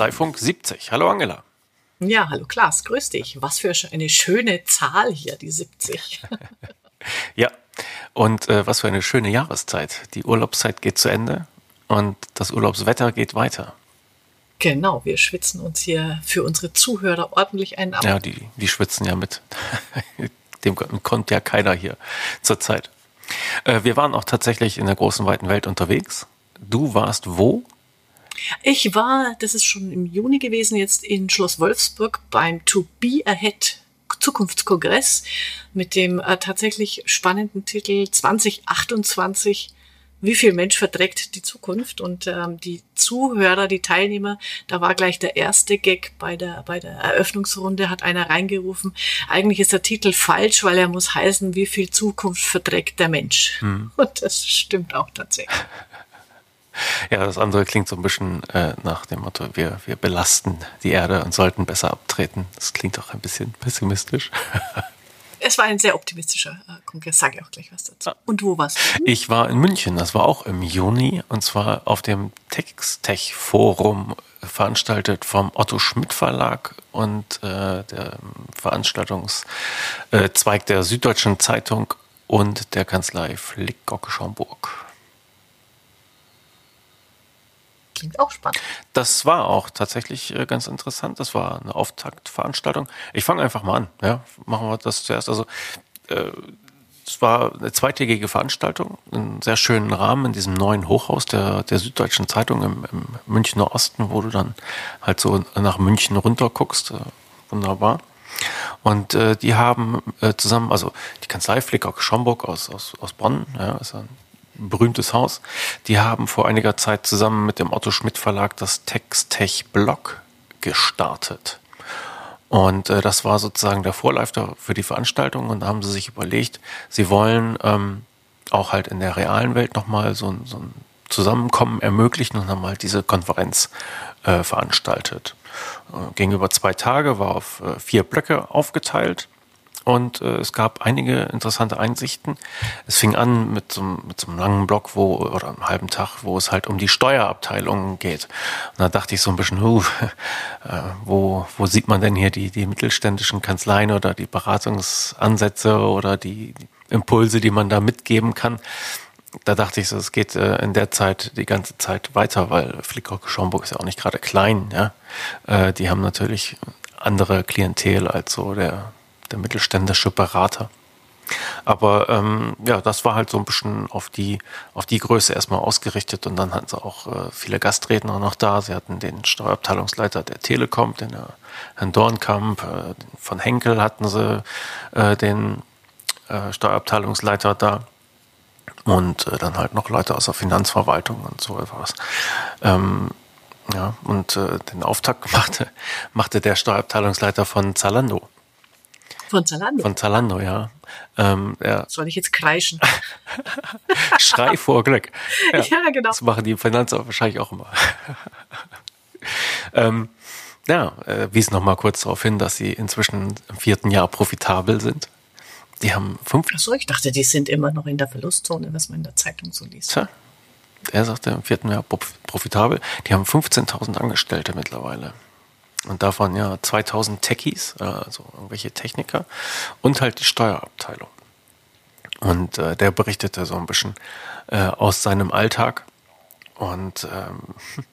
Kanzleifunk 70. Hallo Angela. Ja, hallo Klaas, grüß dich. Was für eine schöne Zahl hier, die 70. ja, und äh, was für eine schöne Jahreszeit. Die Urlaubszeit geht zu Ende und das Urlaubswetter geht weiter. Genau, wir schwitzen uns hier für unsere Zuhörer ordentlich ein ab. Ja, die, die schwitzen ja mit. Dem kommt ja keiner hier zurzeit. Äh, wir waren auch tatsächlich in der großen, weiten Welt unterwegs. Du warst wo? Ich war, das ist schon im Juni gewesen, jetzt in Schloss Wolfsburg beim To Be Ahead Zukunftskongress mit dem äh, tatsächlich spannenden Titel 2028 wie viel Mensch verträgt die Zukunft und ähm, die Zuhörer, die Teilnehmer, da war gleich der erste Gag bei der bei der Eröffnungsrunde hat einer reingerufen. Eigentlich ist der Titel falsch, weil er muss heißen, wie viel Zukunft verträgt der Mensch. Mhm. Und das stimmt auch tatsächlich. Ja, das andere klingt so ein bisschen äh, nach dem Motto, wir, wir belasten die Erde und sollten besser abtreten. Das klingt auch ein bisschen pessimistisch. Es war ein sehr optimistischer äh, Kongress, sage ich auch gleich was dazu. Und wo warst du? Ich war in München, das war auch im Juni, und zwar auf dem Textech Forum, veranstaltet vom Otto Schmidt Verlag und äh, der Veranstaltungszweig der Süddeutschen Zeitung und der Kanzlei Flick-Gocke-Schaumburg klingt auch spannend. Das war auch tatsächlich äh, ganz interessant. Das war eine Auftaktveranstaltung. Ich fange einfach mal an. Ja, machen wir das zuerst. Also äh, es war eine zweitägige Veranstaltung, einen sehr schönen Rahmen in diesem neuen Hochhaus der, der Süddeutschen Zeitung im, im Münchner Osten, wo du dann halt so nach München runter guckst. Äh, wunderbar. Und äh, die haben äh, zusammen, also die Kanzlei Flicker Schomburg aus, aus, aus Bonn, ja, ist ein berühmtes Haus. Die haben vor einiger Zeit zusammen mit dem Otto Schmidt Verlag das Textech Blog gestartet. Und äh, das war sozusagen der Vorläufer für die Veranstaltung. Und da haben sie sich überlegt, sie wollen ähm, auch halt in der realen Welt nochmal so, so ein Zusammenkommen ermöglichen und haben halt diese Konferenz äh, veranstaltet. Äh, ging über zwei Tage, war auf äh, vier Blöcke aufgeteilt. Und äh, es gab einige interessante Einsichten. Es fing an mit so, mit so einem langen Block, wo, oder einem halben Tag, wo es halt um die Steuerabteilung geht. Und da dachte ich so ein bisschen, uh, äh, wo, wo sieht man denn hier die, die mittelständischen Kanzleien oder die Beratungsansätze oder die, die Impulse, die man da mitgeben kann? Da dachte ich so, es geht äh, in der Zeit die ganze Zeit weiter, weil Flickrock Schaumburg ist ja auch nicht gerade klein, ja. Äh, die haben natürlich andere Klientel als so der der mittelständische Berater. Aber ähm, ja, das war halt so ein bisschen auf die, auf die Größe erstmal ausgerichtet und dann hatten sie auch äh, viele Gastredner noch da. Sie hatten den Steuerabteilungsleiter der Telekom, den äh, Herrn Dornkamp, äh, von Henkel hatten sie äh, den äh, Steuerabteilungsleiter da und äh, dann halt noch Leute aus der Finanzverwaltung und so etwas. Ähm, ja, und den Auftakt machte, machte der Steuerabteilungsleiter von Zalando. Von Zalando? Von Zalando, ja. Ähm, ja. Soll ich jetzt kreischen? Schrei vor Glück. Ja, ja, genau. Das machen die Finanzer wahrscheinlich auch immer. ähm, ja, äh, wies noch mal kurz darauf hin, dass sie inzwischen im vierten Jahr profitabel sind. Die haben fünf. Achso, ich dachte, die sind immer noch in der Verlustzone, was man in der Zeitung so liest. Tja, er sagte im vierten Jahr profitabel. Die haben 15.000 Angestellte mittlerweile. Und davon ja 2000 Techies, äh, also irgendwelche Techniker und halt die Steuerabteilung. Und äh, der berichtete so ein bisschen äh, aus seinem Alltag. Und ähm,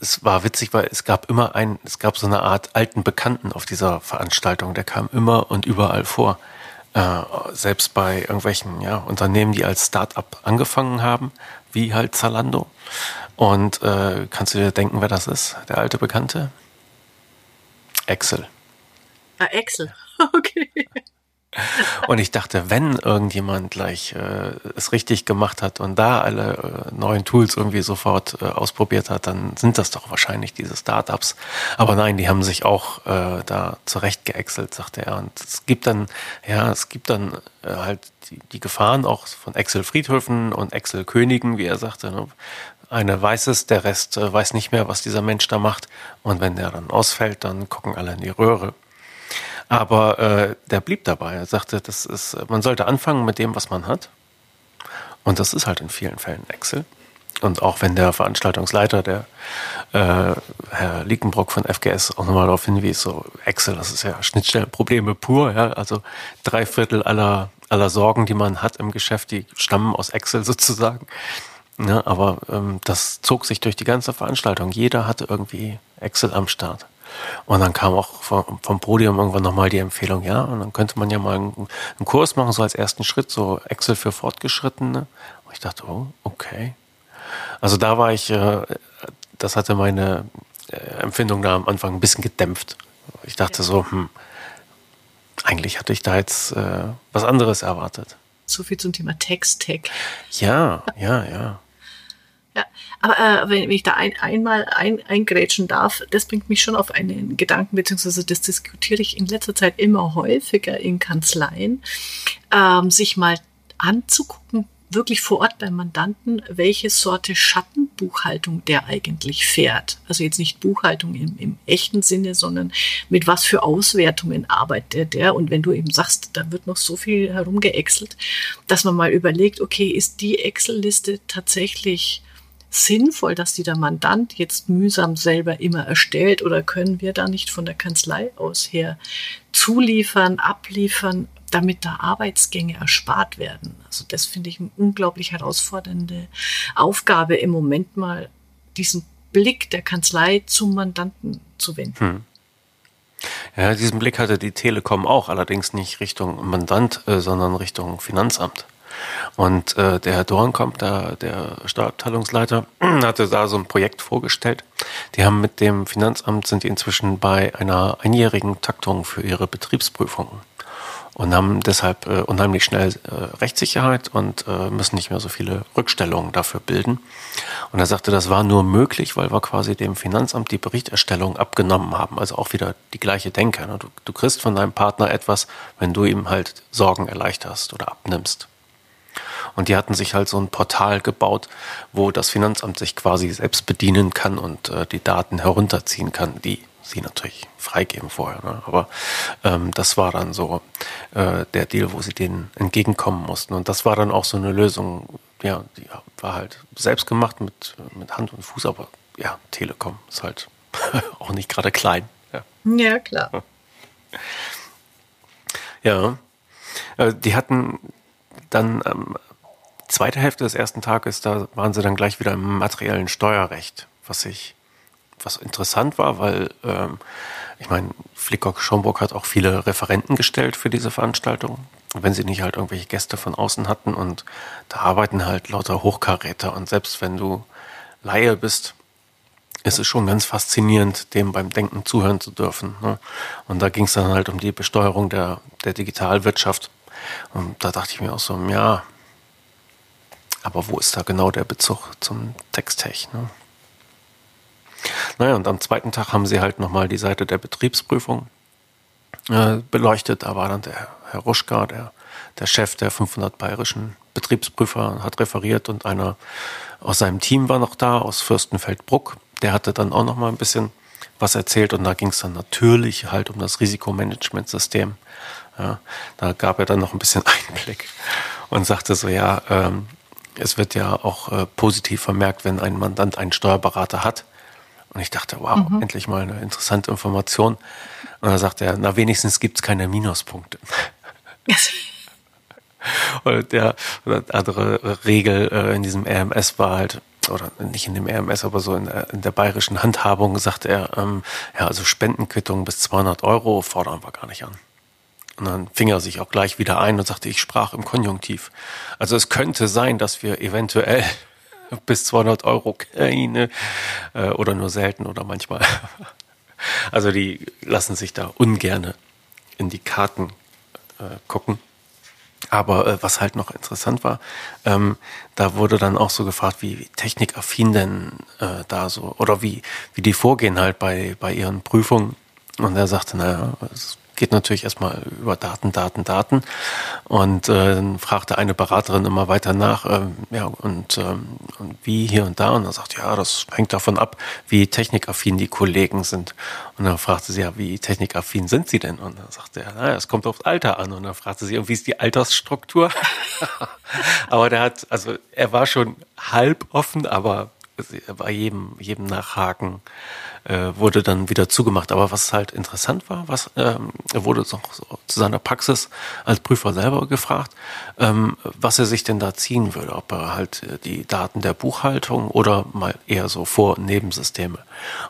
es war witzig, weil es gab immer ein, es gab so eine Art alten Bekannten auf dieser Veranstaltung, der kam immer und überall vor. Äh, selbst bei irgendwelchen ja, Unternehmen, die als Start-up angefangen haben, wie halt Zalando. Und äh, kannst du dir denken, wer das ist? Der alte Bekannte? Excel. Ah, Excel. Okay. Und ich dachte, wenn irgendjemand gleich äh, es richtig gemacht hat und da alle äh, neuen Tools irgendwie sofort äh, ausprobiert hat, dann sind das doch wahrscheinlich diese Startups. Aber nein, die haben sich auch äh, da zurecht geexelt, sagte er. Und es gibt dann, ja, es gibt dann äh, halt die, die Gefahren auch von Excel-Friedhöfen und Excel-Königen, wie er sagte. Ne? Eine weiß es, der Rest äh, weiß nicht mehr, was dieser Mensch da macht. Und wenn der dann ausfällt, dann gucken alle in die Röhre. Aber äh, der blieb dabei. Er sagte, das ist, man sollte anfangen mit dem, was man hat. Und das ist halt in vielen Fällen Excel. Und auch wenn der Veranstaltungsleiter, der äh, Herr Liekenbrock von FGS, auch nochmal darauf hinwies, so Excel, das ist ja Schnittstellenprobleme pur, ja. Also drei Viertel aller, aller Sorgen, die man hat im Geschäft, die stammen aus Excel sozusagen. Ja, aber ähm, das zog sich durch die ganze Veranstaltung. Jeder hatte irgendwie Excel am Start. Und dann kam auch vom, vom Podium irgendwann nochmal die Empfehlung, ja, und dann könnte man ja mal einen, einen Kurs machen, so als ersten Schritt, so Excel für Fortgeschrittene. Und ich dachte, oh, okay, also da war ich, äh, das hatte meine äh, Empfindung da am Anfang ein bisschen gedämpft. Ich dachte so, hm, eigentlich hatte ich da jetzt äh, was anderes erwartet. So viel zum Thema Text-Tech. Ja, ja, ja. Ja, aber äh, wenn, ich da ein, einmal ein, eingrätschen darf, das bringt mich schon auf einen Gedanken, beziehungsweise das diskutiere ich in letzter Zeit immer häufiger in Kanzleien, ähm, sich mal anzugucken, wirklich vor Ort beim Mandanten, welche Sorte Schattenbuchhaltung der eigentlich fährt. Also jetzt nicht Buchhaltung im, im echten Sinne, sondern mit was für Auswertungen arbeitet der. Und wenn du eben sagst, da wird noch so viel herumgeäxelt, dass man mal überlegt, okay, ist die Excel-Liste tatsächlich sinnvoll, dass die der Mandant jetzt mühsam selber immer erstellt oder können wir da nicht von der Kanzlei aus her zuliefern, abliefern, damit da Arbeitsgänge erspart werden. Also das finde ich eine unglaublich herausfordernde Aufgabe im Moment mal diesen Blick der Kanzlei zum Mandanten zu wenden. Hm. Ja, diesen Blick hatte die Telekom auch, allerdings nicht Richtung Mandant, äh, sondern Richtung Finanzamt. Und äh, der Herr Dornkamp, der, der Steuerabteilungsleiter, hatte da so ein Projekt vorgestellt. Die haben mit dem Finanzamt, sind die inzwischen bei einer einjährigen Taktung für ihre Betriebsprüfungen und haben deshalb äh, unheimlich schnell äh, Rechtssicherheit und äh, müssen nicht mehr so viele Rückstellungen dafür bilden. Und er sagte, das war nur möglich, weil wir quasi dem Finanzamt die Berichterstellung abgenommen haben. Also auch wieder die gleiche Denke. Ne? Du, du kriegst von deinem Partner etwas, wenn du ihm halt Sorgen erleichterst oder abnimmst. Und die hatten sich halt so ein Portal gebaut, wo das Finanzamt sich quasi selbst bedienen kann und äh, die Daten herunterziehen kann, die sie natürlich freigeben vorher. Ne? Aber ähm, das war dann so äh, der Deal, wo sie denen entgegenkommen mussten. Und das war dann auch so eine Lösung, ja, die war halt selbst gemacht mit, mit Hand und Fuß, aber ja, Telekom ist halt auch nicht gerade klein. Ja, ja klar. Ja, äh, die hatten dann ähm, zweite Hälfte des ersten Tages, da waren sie dann gleich wieder im materiellen Steuerrecht, was ich was interessant war, weil ähm, ich meine, Flickok Schomburg hat auch viele Referenten gestellt für diese Veranstaltung, wenn sie nicht halt irgendwelche Gäste von außen hatten und da arbeiten halt lauter Hochkaräter und selbst wenn du Laie bist, ist es schon ganz faszinierend, dem beim Denken zuhören zu dürfen. Ne? Und da ging es dann halt um die Besteuerung der, der Digitalwirtschaft. Und da dachte ich mir auch so, ja, aber wo ist da genau der Bezug zum Texttech? Ne? Naja, und am zweiten Tag haben sie halt nochmal die Seite der Betriebsprüfung äh, beleuchtet. Da war dann der Herr Ruschka, der, der Chef der 500 bayerischen Betriebsprüfer, hat referiert und einer aus seinem Team war noch da, aus Fürstenfeldbruck. Der hatte dann auch nochmal ein bisschen was erzählt und da ging es dann natürlich halt um das Risikomanagementsystem. Ja, da gab er dann noch ein bisschen Einblick und sagte so, ja, ähm, es wird ja auch äh, positiv vermerkt, wenn ein Mandant einen Steuerberater hat. Und ich dachte, wow, mhm. endlich mal eine interessante Information. Und dann sagte er, na wenigstens gibt es keine Minuspunkte. Und der andere Regel äh, in diesem RMS war halt, oder nicht in dem RMS, aber so in der, in der bayerischen Handhabung, sagte er, ähm, ja, also Spendenquittungen bis 200 Euro fordern wir gar nicht an. Und dann fing er sich auch gleich wieder ein und sagte, ich sprach im Konjunktiv. Also es könnte sein, dass wir eventuell bis 200 Euro keine äh, oder nur selten oder manchmal. Also die lassen sich da ungerne in die Karten äh, gucken. Aber äh, was halt noch interessant war, ähm, da wurde dann auch so gefragt, wie technikaffin denn äh, da so oder wie wie die vorgehen halt bei bei ihren Prüfungen. Und er sagte, naja, es geht natürlich erstmal über Daten, Daten, Daten. Und äh, dann fragte eine Beraterin immer weiter nach, ähm, ja, und, ähm, und wie hier und da. Und er sagt, ja, das hängt davon ab, wie technikaffin die Kollegen sind. Und dann fragte sie, ja, wie technikaffin sind sie denn? Und dann sagte er, naja, es kommt aufs Alter an. Und dann fragte sie, und wie ist die Altersstruktur? aber der hat, also er war schon halb offen, aber bei jedem, jedem Nachhaken äh, wurde dann wieder zugemacht. Aber was halt interessant war, was ähm, er wurde noch so zu seiner Praxis als Prüfer selber gefragt, ähm, was er sich denn da ziehen würde, ob er halt äh, die Daten der Buchhaltung oder mal eher so Vor- und Nebensysteme.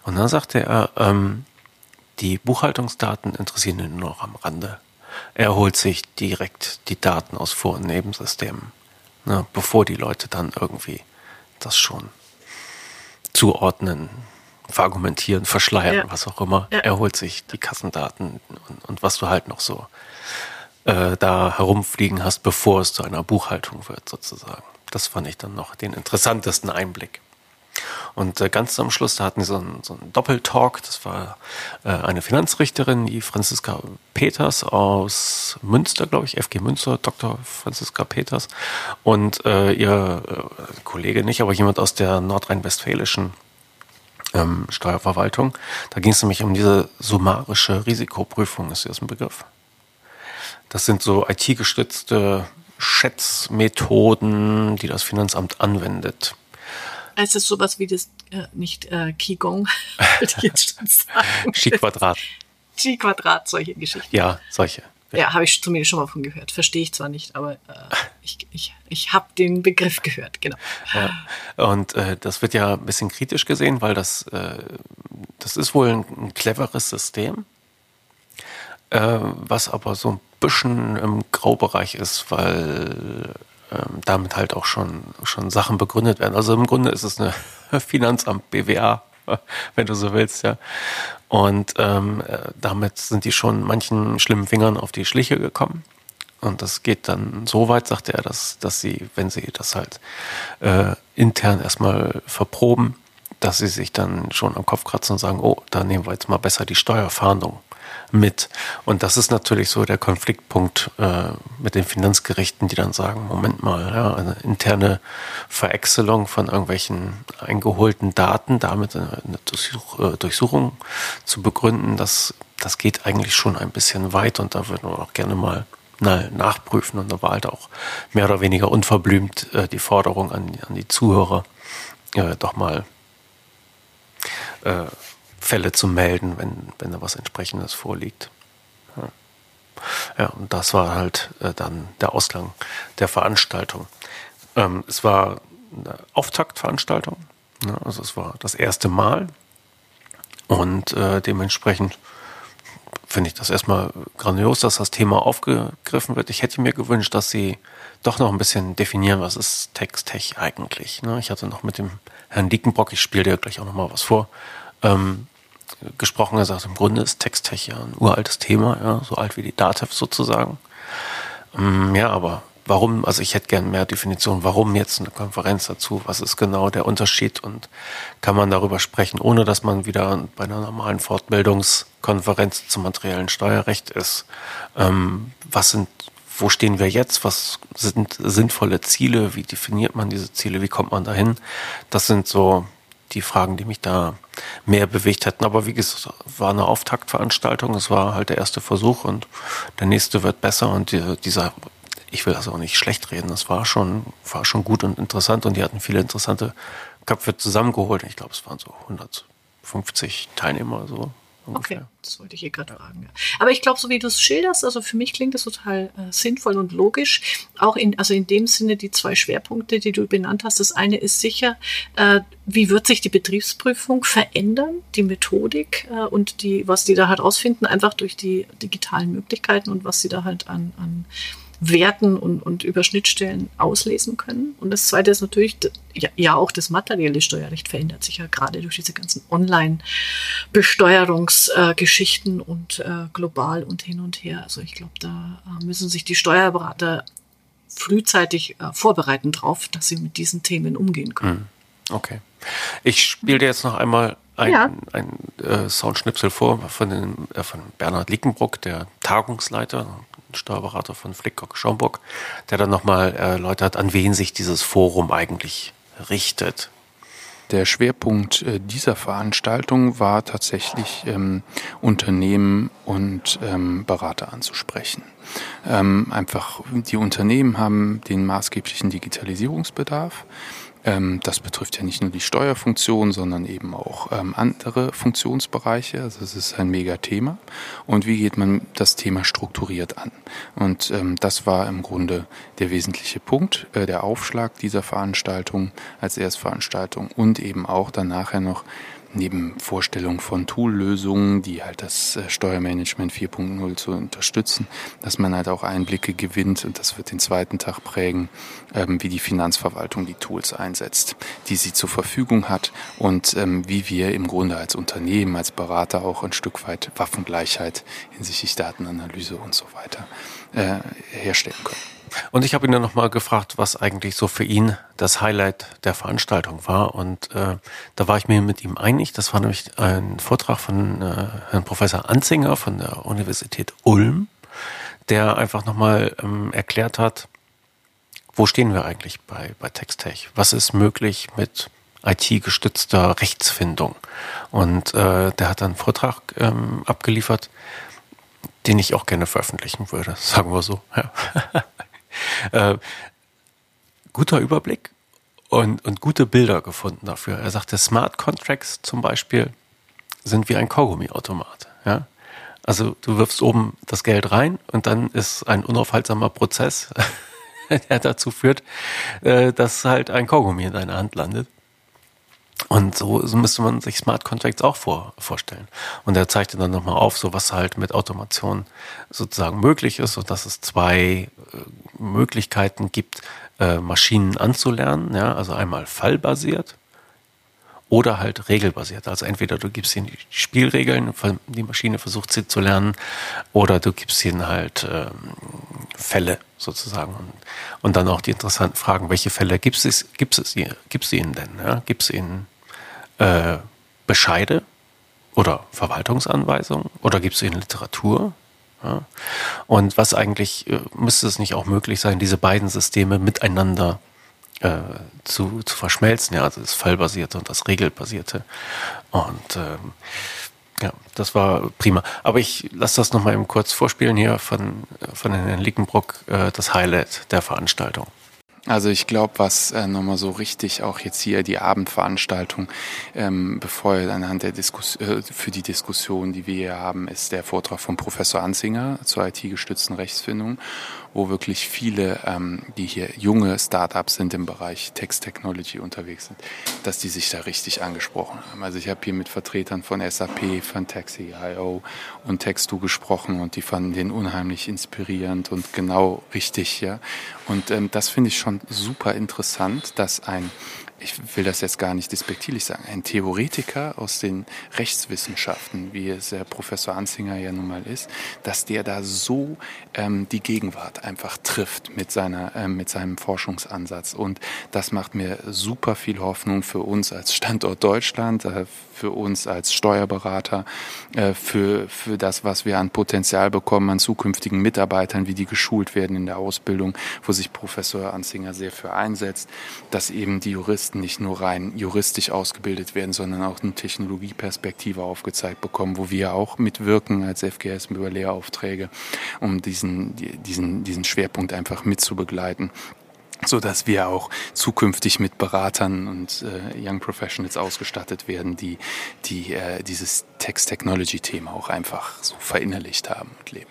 Und dann sagte er, ähm, die Buchhaltungsdaten interessieren ihn nur noch am Rande. Er holt sich direkt die Daten aus Vor- und Nebensystemen, ne, bevor die Leute dann irgendwie das schon zuordnen, verargumentieren, verschleiern, ja. was auch immer. Ja. Er holt sich die Kassendaten und, und was du halt noch so äh, da herumfliegen hast, bevor es zu einer Buchhaltung wird, sozusagen. Das fand ich dann noch den interessantesten Einblick. Und äh, ganz am Schluss, da hatten sie so einen, so einen Doppeltalk. Das war äh, eine Finanzrichterin, die Franziska Peters aus Münster, glaube ich, FG Münster, Dr. Franziska Peters. Und äh, ihr äh, Kollege nicht, aber jemand aus der nordrhein-westfälischen ähm, Steuerverwaltung. Da ging es nämlich um diese summarische Risikoprüfung. Ist das ein Begriff? Das sind so IT-gestützte Schätzmethoden, die das Finanzamt anwendet. Es ist sowas wie das, äh, nicht äh, Qigong, wollte ich jetzt schon sagen. Qi-Quadrat. Qi-Quadrat, solche Geschichten. Ja, solche. Ja, habe ich zumindest schon mal von gehört. Verstehe ich zwar nicht, aber äh, ich, ich, ich habe den Begriff gehört, genau. Ja. Und äh, das wird ja ein bisschen kritisch gesehen, weil das, äh, das ist wohl ein, ein cleveres System, äh, was aber so ein bisschen im Graubereich ist, weil ähm, damit halt auch schon, schon Sachen begründet werden. Also im Grunde ist es eine Finanzamt BWA wenn du so willst, ja. Und ähm, äh, damit sind die schon manchen schlimmen Fingern auf die Schliche gekommen. Und das geht dann so weit, sagte er, dass, dass sie, wenn sie das halt äh, intern erstmal verproben, dass sie sich dann schon am Kopf kratzen und sagen, oh, da nehmen wir jetzt mal besser die Steuerfahndung mit. Und das ist natürlich so der Konfliktpunkt äh, mit den Finanzgerichten, die dann sagen, Moment mal, ja, eine interne Veräxelung von irgendwelchen eingeholten Daten, damit eine Durchsuch, äh, Durchsuchung zu begründen, das, das geht eigentlich schon ein bisschen weit und da würden wir auch gerne mal nachprüfen. Und da war halt auch mehr oder weniger unverblümt äh, die Forderung an, an die Zuhörer, äh, doch mal äh, Fälle zu melden, wenn, wenn da was entsprechendes vorliegt. Ja. und das war halt äh, dann der Ausgang der Veranstaltung. Ähm, es war eine Auftaktveranstaltung, ne? also es war das erste Mal und äh, dementsprechend finde ich das erstmal grandios, dass das Thema aufgegriffen wird. Ich hätte mir gewünscht, dass sie doch noch ein bisschen definieren, was ist Textech eigentlich. Ne? Ich hatte noch mit dem Herrn Dickenbrock, ich spiele dir gleich auch noch mal was vor, ähm, gesprochen. Er sagt, im Grunde ist Texttech ja ein uraltes Thema, ja, so alt wie die Datev sozusagen. Ähm, ja, aber warum, also ich hätte gern mehr Definition, warum jetzt eine Konferenz dazu, was ist genau der Unterschied und kann man darüber sprechen, ohne dass man wieder bei einer normalen Fortbildungskonferenz zum materiellen Steuerrecht ist. Ähm, was sind, wo stehen wir jetzt? Was sind sinnvolle Ziele? Wie definiert man diese Ziele? Wie kommt man dahin? Das sind so die Fragen, die mich da mehr bewegt hätten. Aber wie gesagt, war eine Auftaktveranstaltung. Es war halt der erste Versuch und der nächste wird besser. Und die, dieser, ich will das auch nicht schlecht reden, das war schon, war schon gut und interessant und die hatten viele interessante Köpfe zusammengeholt. Ich glaube, es waren so 150 Teilnehmer so. Ungefähr. Okay, das wollte ich hier gerade fragen. Ja. Aber ich glaube, so wie du es schilderst, also für mich klingt das total äh, sinnvoll und logisch. Auch in, also in dem Sinne die zwei Schwerpunkte, die du benannt hast. Das eine ist sicher, äh, wie wird sich die Betriebsprüfung verändern, die Methodik äh, und die, was die da halt ausfinden, einfach durch die digitalen Möglichkeiten und was sie da halt an, an Werten und, und über Schnittstellen auslesen können. Und das Zweite ist natürlich, ja, ja auch das materielle Steuerrecht verändert sich ja gerade durch diese ganzen Online-Besteuerungsgeschichten äh, und äh, global und hin und her. Also ich glaube, da äh, müssen sich die Steuerberater frühzeitig äh, vorbereiten drauf, dass sie mit diesen Themen umgehen können. Hm. Okay. Ich spiele dir jetzt noch einmal ein, ja. ein äh, Soundschnipsel vor von, den, äh, von Bernhard Lickenbruck, der Tagungsleiter Steuerberater von Flickcock Schaumburg, der dann nochmal erläutert, an wen sich dieses Forum eigentlich richtet. Der Schwerpunkt äh, dieser Veranstaltung war tatsächlich ähm, Unternehmen und ähm, Berater anzusprechen. Ähm, einfach die Unternehmen haben den maßgeblichen Digitalisierungsbedarf. Ähm, das betrifft ja nicht nur die Steuerfunktion, sondern eben auch ähm, andere Funktionsbereiche. Also es ist ein Mega-Thema. Und wie geht man das Thema strukturiert an? Und ähm, das war im Grunde der wesentliche Punkt, äh, der Aufschlag dieser Veranstaltung als Erstveranstaltung und eben auch dann nachher noch neben Vorstellung von Toollösungen, die halt das äh, Steuermanagement 4.0 zu unterstützen, dass man halt auch Einblicke gewinnt und das wird den zweiten Tag prägen, ähm, wie die Finanzverwaltung die Tools einsetzt, die sie zur Verfügung hat und ähm, wie wir im Grunde als Unternehmen, als Berater auch ein Stück weit Waffengleichheit hinsichtlich Datenanalyse und so weiter äh, herstellen können. Und ich habe ihn dann nochmal gefragt, was eigentlich so für ihn das Highlight der Veranstaltung war. Und äh, da war ich mir mit ihm einig. Das war nämlich ein Vortrag von äh, Herrn Professor Anzinger von der Universität Ulm, der einfach nochmal ähm, erklärt hat, wo stehen wir eigentlich bei, bei Textech? Was ist möglich mit IT-gestützter Rechtsfindung? Und äh, der hat dann einen Vortrag ähm, abgeliefert, den ich auch gerne veröffentlichen würde, sagen wir so. Ja. Äh, guter Überblick und, und gute Bilder gefunden dafür. Er sagte, Smart Contracts zum Beispiel sind wie ein Kaugummiautomat. Ja? Also du wirfst oben das Geld rein und dann ist ein unaufhaltsamer Prozess, der dazu führt, äh, dass halt ein Kaugummi in deiner Hand landet. Und so, so müsste man sich Smart Contracts auch vor, vorstellen. Und er zeigte dann nochmal auf, so was halt mit Automation sozusagen möglich ist und dass es zwei äh, Möglichkeiten gibt, äh, Maschinen anzulernen. Ja, also einmal fallbasiert oder halt regelbasiert. Also entweder du gibst ihnen die Spielregeln, die Maschine versucht sie zu lernen, oder du gibst ihnen halt ähm, Fälle sozusagen und, und dann auch die interessanten Fragen, welche Fälle gibt es, gibt es, gibt ihnen denn? Ja? Gibt es ihnen äh, Bescheide oder Verwaltungsanweisungen oder gibt es ihnen Literatur? Ja? Und was eigentlich, äh, müsste es nicht auch möglich sein, diese beiden Systeme miteinander äh, zu, zu verschmelzen, ja, also das Fallbasierte und das Regelbasierte. Und ähm, ja, das war prima. Aber ich lasse das nochmal eben kurz vorspielen hier von, von Herrn Lickenbrock, äh, das Highlight der Veranstaltung. Also ich glaube, was äh, nochmal so richtig auch jetzt hier die Abendveranstaltung ähm, befeuert anhand der Diskussion äh, für die Diskussion, die wir hier haben, ist der Vortrag von Professor Anzinger zur IT-gestützten Rechtsfindung wo wirklich viele, ähm, die hier junge Startups sind im Bereich Text Technology unterwegs sind, dass die sich da richtig angesprochen haben. Also ich habe hier mit Vertretern von SAP, von Taxi.io und Textu gesprochen und die fanden den unheimlich inspirierend und genau richtig, ja. Und ähm, das finde ich schon super interessant, dass ein ich will das jetzt gar nicht despektierlich sagen, ein Theoretiker aus den Rechtswissenschaften, wie es der Professor Anzinger ja nun mal ist, dass der da so ähm, die Gegenwart einfach trifft mit seiner, äh, mit seinem Forschungsansatz. Und das macht mir super viel Hoffnung für uns als Standort Deutschland, äh, für uns als Steuerberater, äh, für, für das, was wir an Potenzial bekommen, an zukünftigen Mitarbeitern, wie die geschult werden in der Ausbildung, wo sich Professor Anzinger sehr für einsetzt, dass eben die Juristen nicht nur rein juristisch ausgebildet werden, sondern auch eine Technologieperspektive aufgezeigt bekommen, wo wir auch mitwirken als FGS über Lehraufträge, um diesen, diesen, diesen Schwerpunkt einfach mitzubegleiten so dass wir auch zukünftig mit Beratern und äh, Young Professionals ausgestattet werden, die, die äh, dieses Text-Technology-Thema auch einfach so verinnerlicht haben und leben.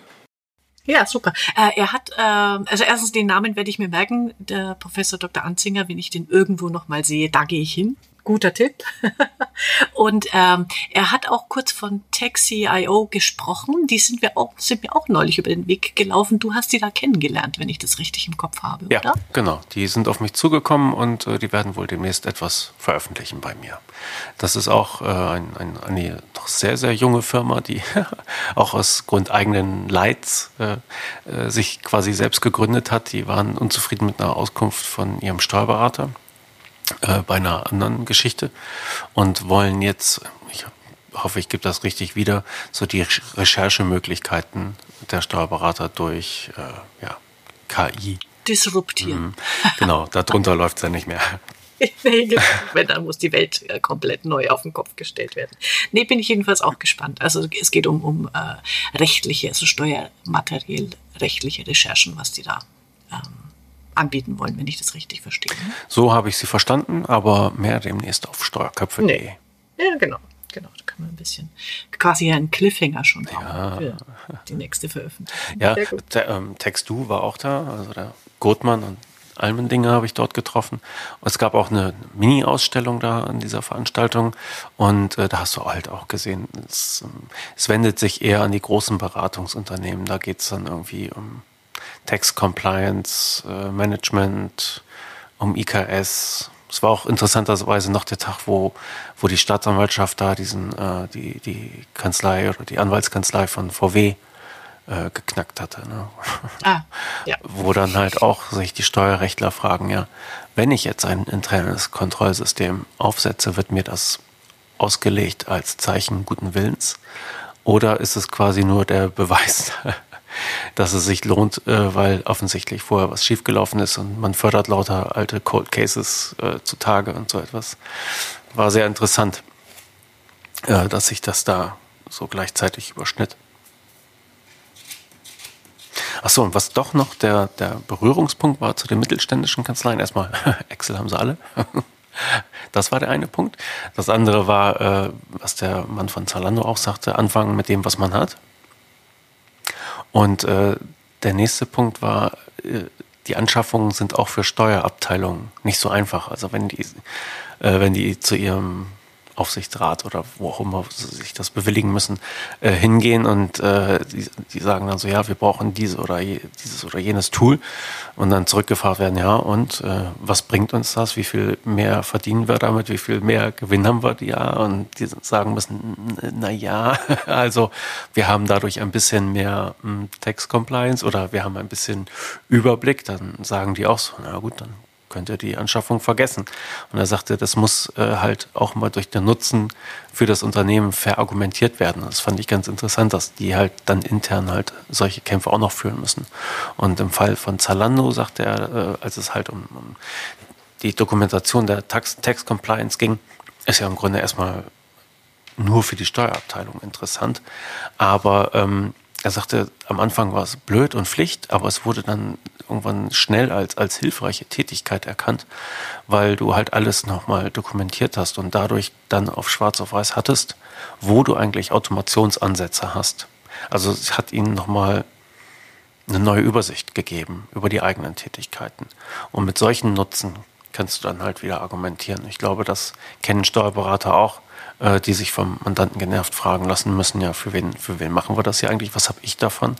Ja, super. Äh, er hat, äh, also erstens den Namen werde ich mir merken, der Professor Dr. Anzinger, wenn ich den irgendwo noch mal sehe, da gehe ich hin guter Tipp. und ähm, er hat auch kurz von Taxi.io gesprochen. Die sind wir auch, sind mir auch neulich über den Weg gelaufen. Du hast die da kennengelernt, wenn ich das richtig im Kopf habe, ja, oder? Genau, die sind auf mich zugekommen und äh, die werden wohl demnächst etwas veröffentlichen bei mir. Das ist auch äh, ein, ein, eine doch sehr, sehr junge Firma, die auch aus Grund eigenen Leids äh, äh, sich quasi selbst gegründet hat. Die waren unzufrieden mit einer Auskunft von ihrem Steuerberater äh, bei einer anderen Geschichte und wollen jetzt, ich hoffe, ich gebe das richtig wieder, so die Recherchemöglichkeiten der Steuerberater durch äh, ja, KI. Disruptieren. Mhm. Genau, darunter läuft es ja nicht mehr. Wenn, dann muss die Welt äh, komplett neu auf den Kopf gestellt werden. Nee, bin ich jedenfalls auch gespannt. Also es geht um, um äh, rechtliche, also steuermateriell rechtliche Recherchen, was die da ähm, anbieten wollen, wenn ich das richtig verstehe. Ne? So habe ich sie verstanden, aber mehr demnächst auf steuerköpfe.de. Nee. Ja, genau. Genau, da kann man ein bisschen quasi einen Cliffhanger schon ja. für die nächste Veröffentlichung. Ja, der, ähm, Text Du war auch da, also der Gotmann und Almendinger habe ich dort getroffen. Es gab auch eine Mini-Ausstellung da an dieser Veranstaltung. Und äh, da hast du halt auch gesehen, es, ähm, es wendet sich eher an die großen Beratungsunternehmen. Da geht es dann irgendwie um Tax Compliance, äh, Management, um IKS. Es war auch interessanterweise noch der Tag, wo, wo die Staatsanwaltschaft da diesen, äh, die, die Kanzlei oder die Anwaltskanzlei von VW äh, geknackt hatte. Ne? Ah, ja. Wo dann halt auch sich die Steuerrechtler fragen, ja, wenn ich jetzt ein internes Kontrollsystem aufsetze, wird mir das ausgelegt als Zeichen guten Willens? Oder ist es quasi nur der Beweis, dass es sich lohnt, äh, weil offensichtlich vorher was schiefgelaufen ist und man fördert lauter alte Cold Cases äh, zutage und so etwas? War sehr interessant, äh, dass sich das da so gleichzeitig überschnitt. Achso, und was doch noch der, der Berührungspunkt war zu den mittelständischen Kanzleien, erstmal Excel haben sie alle. Das war der eine Punkt. Das andere war, äh, was der Mann von Zalando auch sagte, anfangen mit dem, was man hat. Und äh, der nächste Punkt war, äh, die Anschaffungen sind auch für Steuerabteilungen nicht so einfach. Also wenn die, äh, wenn die zu ihrem Aufsichtsrat oder wo auch immer sie sich das bewilligen müssen, äh, hingehen und äh, die, die, sagen dann so, ja, wir brauchen diese oder je, dieses oder jenes Tool und dann zurückgefahren werden, ja, und äh, was bringt uns das? Wie viel mehr verdienen wir damit? Wie viel mehr Gewinn haben wir? Ja, und die sagen müssen, na ja, also wir haben dadurch ein bisschen mehr hm, Tax Compliance oder wir haben ein bisschen Überblick, dann sagen die auch so, na gut, dann könnt ihr die Anschaffung vergessen. Und er sagte, das muss äh, halt auch mal durch den Nutzen für das Unternehmen verargumentiert werden. Das fand ich ganz interessant, dass die halt dann intern halt solche Kämpfe auch noch führen müssen. Und im Fall von Zalando sagte er, äh, als es halt um, um die Dokumentation der Tax, Tax Compliance ging, ist ja im Grunde erstmal nur für die Steuerabteilung interessant. Aber ähm, er sagte, am Anfang war es blöd und Pflicht, aber es wurde dann irgendwann schnell als, als hilfreiche Tätigkeit erkannt, weil du halt alles nochmal dokumentiert hast und dadurch dann auf schwarz auf weiß hattest, wo du eigentlich Automationsansätze hast. Also es hat ihnen nochmal eine neue Übersicht gegeben über die eigenen Tätigkeiten. Und mit solchen Nutzen kannst du dann halt wieder argumentieren. Ich glaube, das kennen Steuerberater auch äh, die sich vom Mandanten genervt fragen lassen müssen, ja, für wen, für wen machen wir das hier eigentlich? Was habe ich davon?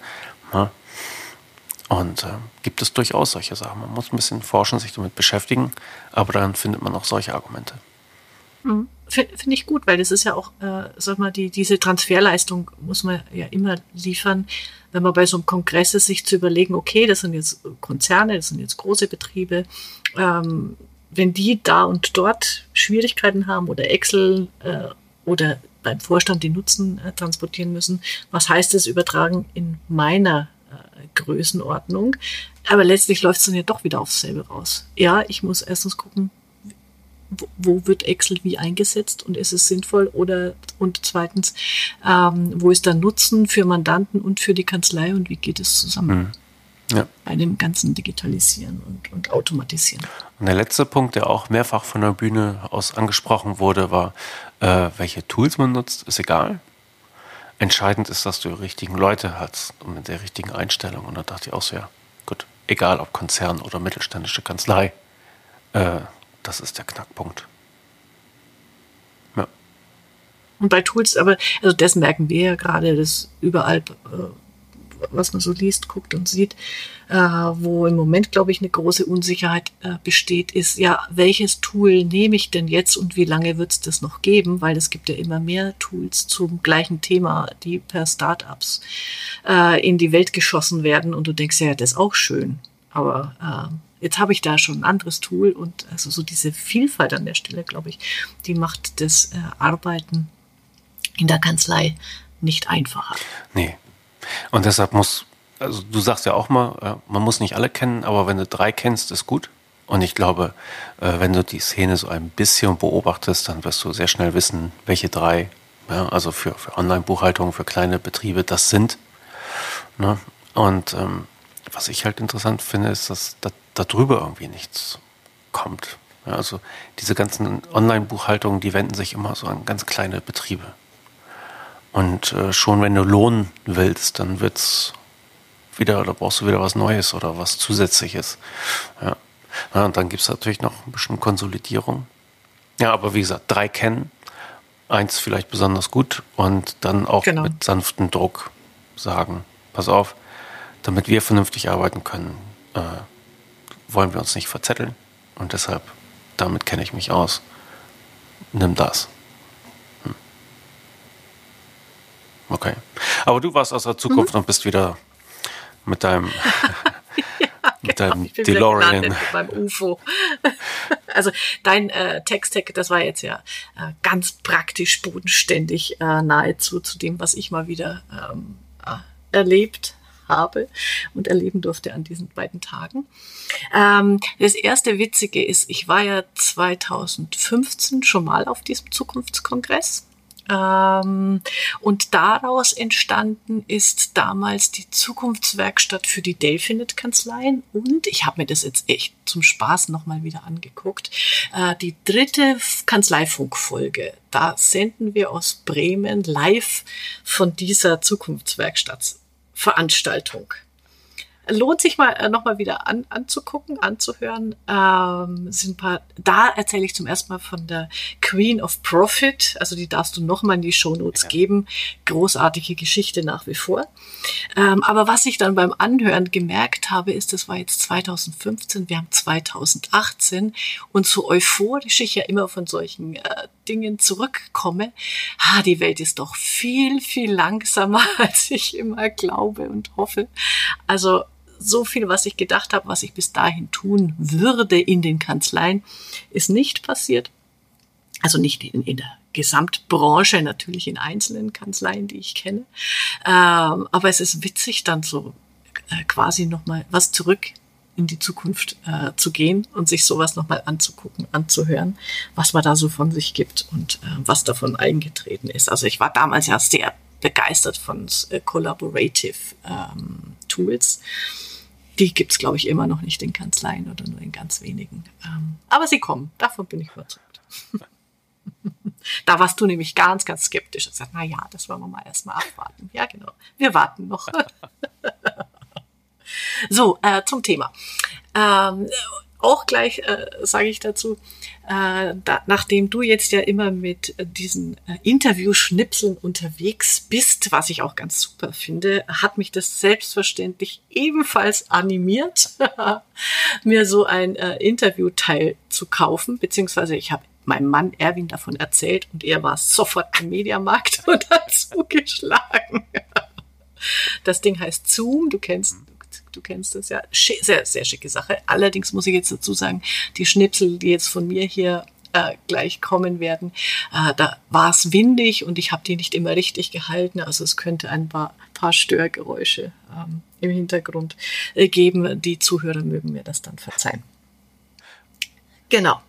Und äh, gibt es durchaus solche Sachen. Man muss ein bisschen forschen, sich damit beschäftigen, aber dann findet man auch solche Argumente. Mhm. Finde ich gut, weil das ist ja auch, äh, sag mal, die, diese Transferleistung muss man ja immer liefern, wenn man bei so einem Kongress ist, sich zu überlegen, okay, das sind jetzt Konzerne, das sind jetzt große Betriebe, ähm, wenn die da und dort Schwierigkeiten haben oder Excel äh, oder beim Vorstand die Nutzen äh, transportieren müssen, was heißt das übertragen in meiner Größenordnung? Aber letztlich läuft es dann ja doch wieder aufs selbe raus. Ja, ich muss erstens gucken, wo, wo wird Excel wie eingesetzt und ist es sinnvoll oder und zweitens, ähm, wo ist der Nutzen für Mandanten und für die Kanzlei und wie geht es zusammen? Mhm ja. bei dem ganzen Digitalisieren und, und Automatisieren. Und der letzte Punkt, der auch mehrfach von der Bühne aus angesprochen wurde, war, äh, welche Tools man nutzt, ist egal. Entscheidend ist, dass du die richtigen Leute hast und mit der richtigen Einstellung. Und da dachte ich auch so, ja, gut, egal ob Konzern oder mittelständische Kanzlei, äh, das ist der Knackpunkt. Ja. Und bei Tools, aber, also das merken wir ja gerade, dass überall äh, was man so liest, guckt und sieht, äh, wo im Moment, glaube ich, eine große Unsicherheit äh, besteht, ist, ja, welches Tool nehme ich denn jetzt und wie lange wird es das noch geben? Weil es gibt ja immer mehr Tools zum gleichen Thema, die per Startups äh, in die Welt geschossen werden und du denkst, ja, das ist auch schön. Aber äh, jetzt habe ich da schon ein anderes Tool und also so diese Vielfalt an der Stelle, glaube ich, die macht das äh, Arbeiten in der Kanzlei nicht einfacher. Nee. Und deshalb muss, also du sagst ja auch mal, man muss nicht alle kennen, aber wenn du drei kennst, ist gut. Und ich glaube, äh, wenn du die Szene so ein bisschen beobachtest, dann wirst du sehr schnell wissen, welche drei, ja, also für, für Online-Buchhaltung, für kleine Betriebe das sind. Ne? Und ähm, was ich halt interessant finde, ist, dass da, darüber irgendwie nichts kommt. Ja, also diese ganzen Online-Buchhaltungen, die wenden sich immer so an ganz kleine Betriebe. Und äh, schon wenn du lohnen willst, dann wird's wieder, da brauchst du wieder was Neues oder was Zusätzliches. Ja. Ja, und dann gibt es natürlich noch ein bisschen Konsolidierung. Ja, aber wie gesagt, drei kennen, eins vielleicht besonders gut und dann auch genau. mit sanftem Druck sagen, pass auf, damit wir vernünftig arbeiten können, äh, wollen wir uns nicht verzetteln und deshalb, damit kenne ich mich aus. Nimm das. Hm. Okay. Aber du warst aus der Zukunft mhm. und bist wieder mit deinem mit genau, deinem DeLorean. Beim UFO. Also dein äh, Text-Tech, das war jetzt ja äh, ganz praktisch bodenständig äh, nahezu zu dem, was ich mal wieder ähm, äh, erlebt habe und erleben durfte an diesen beiden Tagen. Ähm, das erste Witzige ist, ich war ja 2015 schon mal auf diesem Zukunftskongress ähm, und daraus entstanden ist damals die Zukunftswerkstatt für die Delphinet-Kanzleien. Und ich habe mir das jetzt echt zum Spaß nochmal wieder angeguckt. Äh, die dritte Kanzleifunkfolge. Da senden wir aus Bremen live von dieser Zukunftswerkstattsveranstaltung lohnt sich mal äh, nochmal wieder an, anzugucken, anzuhören. Ähm, sind paar, da erzähle ich zum ersten Mal von der Queen of Profit. Also die darfst du nochmal in die Shownotes ja. geben. Großartige Geschichte nach wie vor. Ähm, aber was ich dann beim Anhören gemerkt habe, ist, das war jetzt 2015, wir haben 2018 und so euphorisch ich ja immer von solchen äh, Dingen zurückkomme, ah, die Welt ist doch viel, viel langsamer, als ich immer glaube und hoffe. Also so viel, was ich gedacht habe, was ich bis dahin tun würde in den Kanzleien, ist nicht passiert. Also nicht in, in der Gesamtbranche, natürlich in einzelnen Kanzleien, die ich kenne. Ähm, aber es ist witzig, dann so äh, quasi nochmal was zurück in die Zukunft äh, zu gehen und sich sowas nochmal anzugucken, anzuhören, was man da so von sich gibt und äh, was davon eingetreten ist. Also ich war damals ja sehr begeistert von äh, Collaborative ähm, Tools die gibt es, glaube ich, immer noch nicht in Kanzleien oder nur in ganz wenigen. Ähm, aber sie kommen, davon bin ich überzeugt. da warst du nämlich ganz, ganz skeptisch und sagst, na ja, das wollen wir mal erstmal abwarten. Ja, genau. Wir warten noch. so, äh, zum Thema. Ähm, auch gleich äh, sage ich dazu, äh, da, nachdem du jetzt ja immer mit diesen äh, Interview-Schnipseln unterwegs bist, was ich auch ganz super finde, hat mich das selbstverständlich ebenfalls animiert, mir so ein äh, Interviewteil zu kaufen, beziehungsweise ich habe meinem Mann Erwin davon erzählt und er war sofort am Mediamarkt und hat zugeschlagen. Das Ding heißt Zoom, du kennst du kennst das ja. Sehr, sehr schicke Sache. Allerdings muss ich jetzt dazu sagen, die Schnipsel, die jetzt von mir hier äh, gleich kommen werden, äh, da war es windig und ich habe die nicht immer richtig gehalten. Also es könnte ein paar, paar Störgeräusche ähm, im Hintergrund äh, geben. Die Zuhörer mögen mir das dann verzeihen. Genau.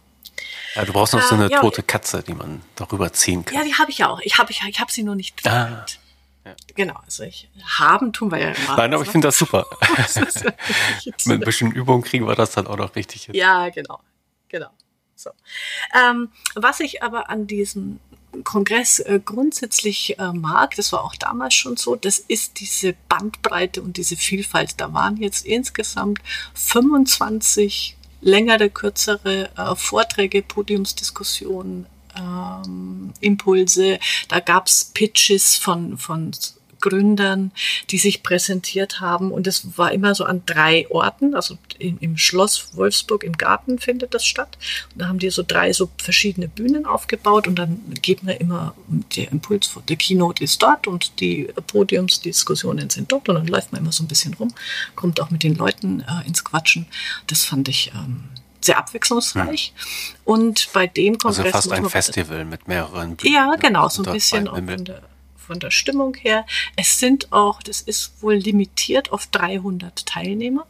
Ja, du brauchst noch so eine äh, ja, tote Katze, die man darüber ziehen kann. Ja, die habe ich auch. Ich habe ich, ich hab sie nur nicht ah. Ja. Genau, also ich haben tun wir ja immer. Nein, aber ich finde das super. Mit ein bisschen Übung kriegen wir das dann auch noch richtig hin. Ja, genau, genau. So. Ähm, was ich aber an diesem Kongress äh, grundsätzlich äh, mag, das war auch damals schon so, das ist diese Bandbreite und diese Vielfalt. Da waren jetzt insgesamt 25 längere, kürzere äh, Vorträge, Podiumsdiskussionen, ähm, Impulse, da gab's Pitches von, von Gründern, die sich präsentiert haben. Und es war immer so an drei Orten, also im, im Schloss Wolfsburg im Garten findet das statt. Und da haben die so drei so verschiedene Bühnen aufgebaut und dann geht man immer, der Impuls, der Keynote ist dort und die Podiumsdiskussionen sind dort und dann läuft man immer so ein bisschen rum, kommt auch mit den Leuten äh, ins Quatschen. Das fand ich ähm, sehr abwechslungsreich. Hm. Und bei dem Kongress. Also fast ein Festival mit mehreren Bühnen. Ja, genau, so ein bisschen auch von der, von der Stimmung her. Es sind auch, das ist wohl limitiert auf 300 Teilnehmer.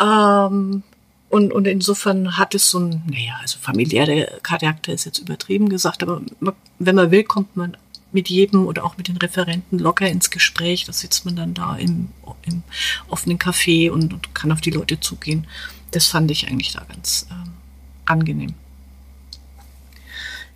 Ähm, und, und insofern hat es so ein, naja, also familiäre Charakter ist jetzt übertrieben gesagt, aber wenn man will, kommt man mit jedem oder auch mit den Referenten locker ins Gespräch. Da sitzt man dann da im, im offenen Café und, und, kann auf die Leute zugehen. Das fand ich eigentlich da ganz ähm, angenehm.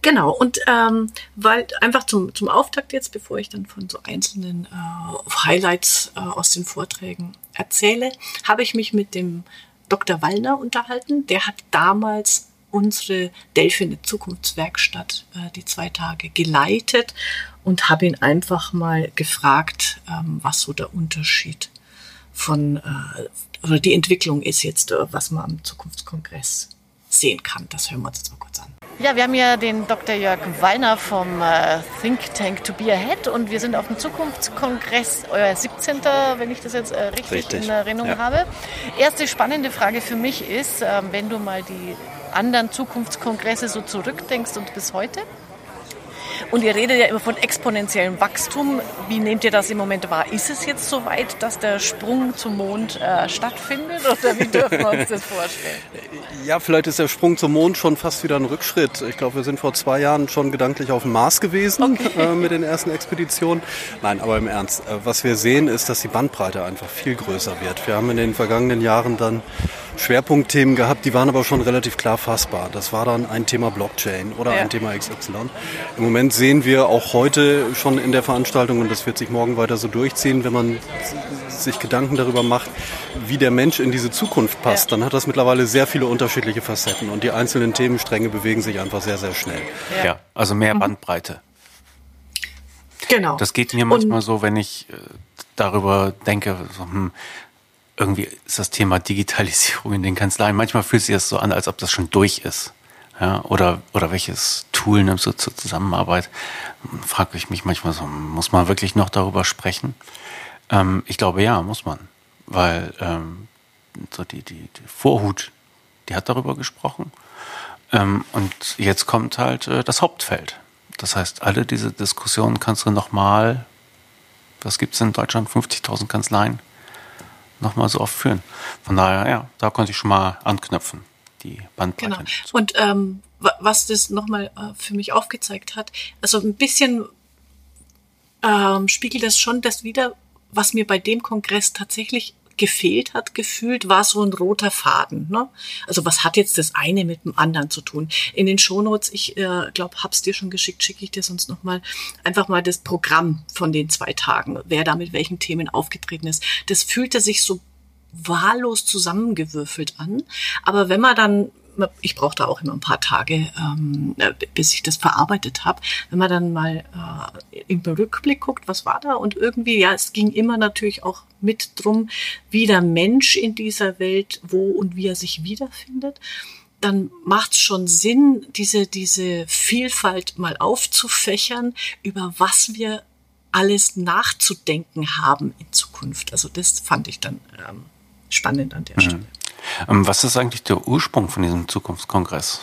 Genau, und ähm, weil einfach zum, zum Auftakt jetzt, bevor ich dann von so einzelnen äh, Highlights äh, aus den Vorträgen erzähle, habe ich mich mit dem Dr. Wallner unterhalten. Der hat damals unsere Delfine Zukunftswerkstatt äh, die zwei Tage geleitet und habe ihn einfach mal gefragt, ähm, was so der Unterschied von äh, oder die Entwicklung ist jetzt, äh, was man am Zukunftskongress sehen kann. Das hören wir uns jetzt mal kurz an. Ja, wir haben ja den Dr. Jörg Wallner vom äh, Think Tank to Be Ahead und wir sind auf dem Zukunftskongress, euer 17., wenn ich das jetzt äh, richtig, richtig, in Erinnerung ja. habe. Erste spannende Frage für mich ist, äh, wenn du mal die anderen Zukunftskongresse so zurückdenkst und bis heute, und ihr redet ja immer von exponentiellem Wachstum. Wie nehmt ihr das im Moment wahr? Ist es jetzt soweit, dass der Sprung zum Mond äh, stattfindet oder wie dürfen wir uns das vorstellen? Ja, vielleicht ist der Sprung zum Mond schon fast wieder ein Rückschritt. Ich glaube, wir sind vor zwei Jahren schon gedanklich auf dem Mars gewesen okay. äh, mit den ersten Expeditionen. Nein, aber im Ernst, äh, was wir sehen, ist, dass die Bandbreite einfach viel größer wird. Wir haben in den vergangenen Jahren dann Schwerpunktthemen gehabt, die waren aber schon relativ klar fassbar. Das war dann ein Thema Blockchain oder ja. ein Thema XY. Im Moment sehen wir auch heute schon in der Veranstaltung, und das wird sich morgen weiter so durchziehen, wenn man sich Gedanken darüber macht, wie der Mensch in diese Zukunft passt, ja. dann hat das mittlerweile sehr viele unterschiedliche Facetten und die einzelnen Themenstränge bewegen sich einfach sehr, sehr schnell. Ja, ja also mehr mhm. Bandbreite. Genau. Das geht mir manchmal und so, wenn ich äh, darüber denke, so, hm, irgendwie ist das Thema Digitalisierung in den Kanzleien, manchmal fühlt sich das so an, als ob das schon durch ist. Ja, oder, oder welches Tool nimmst du zur Zusammenarbeit? Frage ich mich manchmal so, muss man wirklich noch darüber sprechen? Ähm, ich glaube, ja, muss man. Weil ähm, so die, die, die Vorhut, die hat darüber gesprochen. Ähm, und jetzt kommt halt äh, das Hauptfeld. Das heißt, alle diese Diskussionen kannst du nochmal, was gibt es in Deutschland, 50.000 Kanzleien, nochmal so oft führen. Von daher, ja, da konnte ich schon mal anknüpfen, die Bandbreite. Genau. Und ähm, was das nochmal äh, für mich aufgezeigt hat, also ein bisschen ähm, spiegelt das schon das wieder, was mir bei dem Kongress tatsächlich gefehlt hat, gefühlt, war so ein roter Faden. Ne? Also was hat jetzt das eine mit dem anderen zu tun? In den Shownotes, ich äh, glaube, hab's dir schon geschickt, schicke ich dir sonst nochmal einfach mal das Programm von den zwei Tagen, wer da mit welchen Themen aufgetreten ist. Das fühlte sich so wahllos zusammengewürfelt an. Aber wenn man dann ich brauche da auch immer ein paar Tage, ähm, äh, bis ich das verarbeitet habe. Wenn man dann mal äh, im Rückblick guckt, was war da? Und irgendwie, ja, es ging immer natürlich auch mit drum, wie der Mensch in dieser Welt, wo und wie er sich wiederfindet dann macht es schon Sinn, diese, diese Vielfalt mal aufzufächern, über was wir alles nachzudenken haben in Zukunft. Also das fand ich dann ähm, spannend an der mhm. Stelle. Ähm, was ist eigentlich der Ursprung von diesem Zukunftskongress?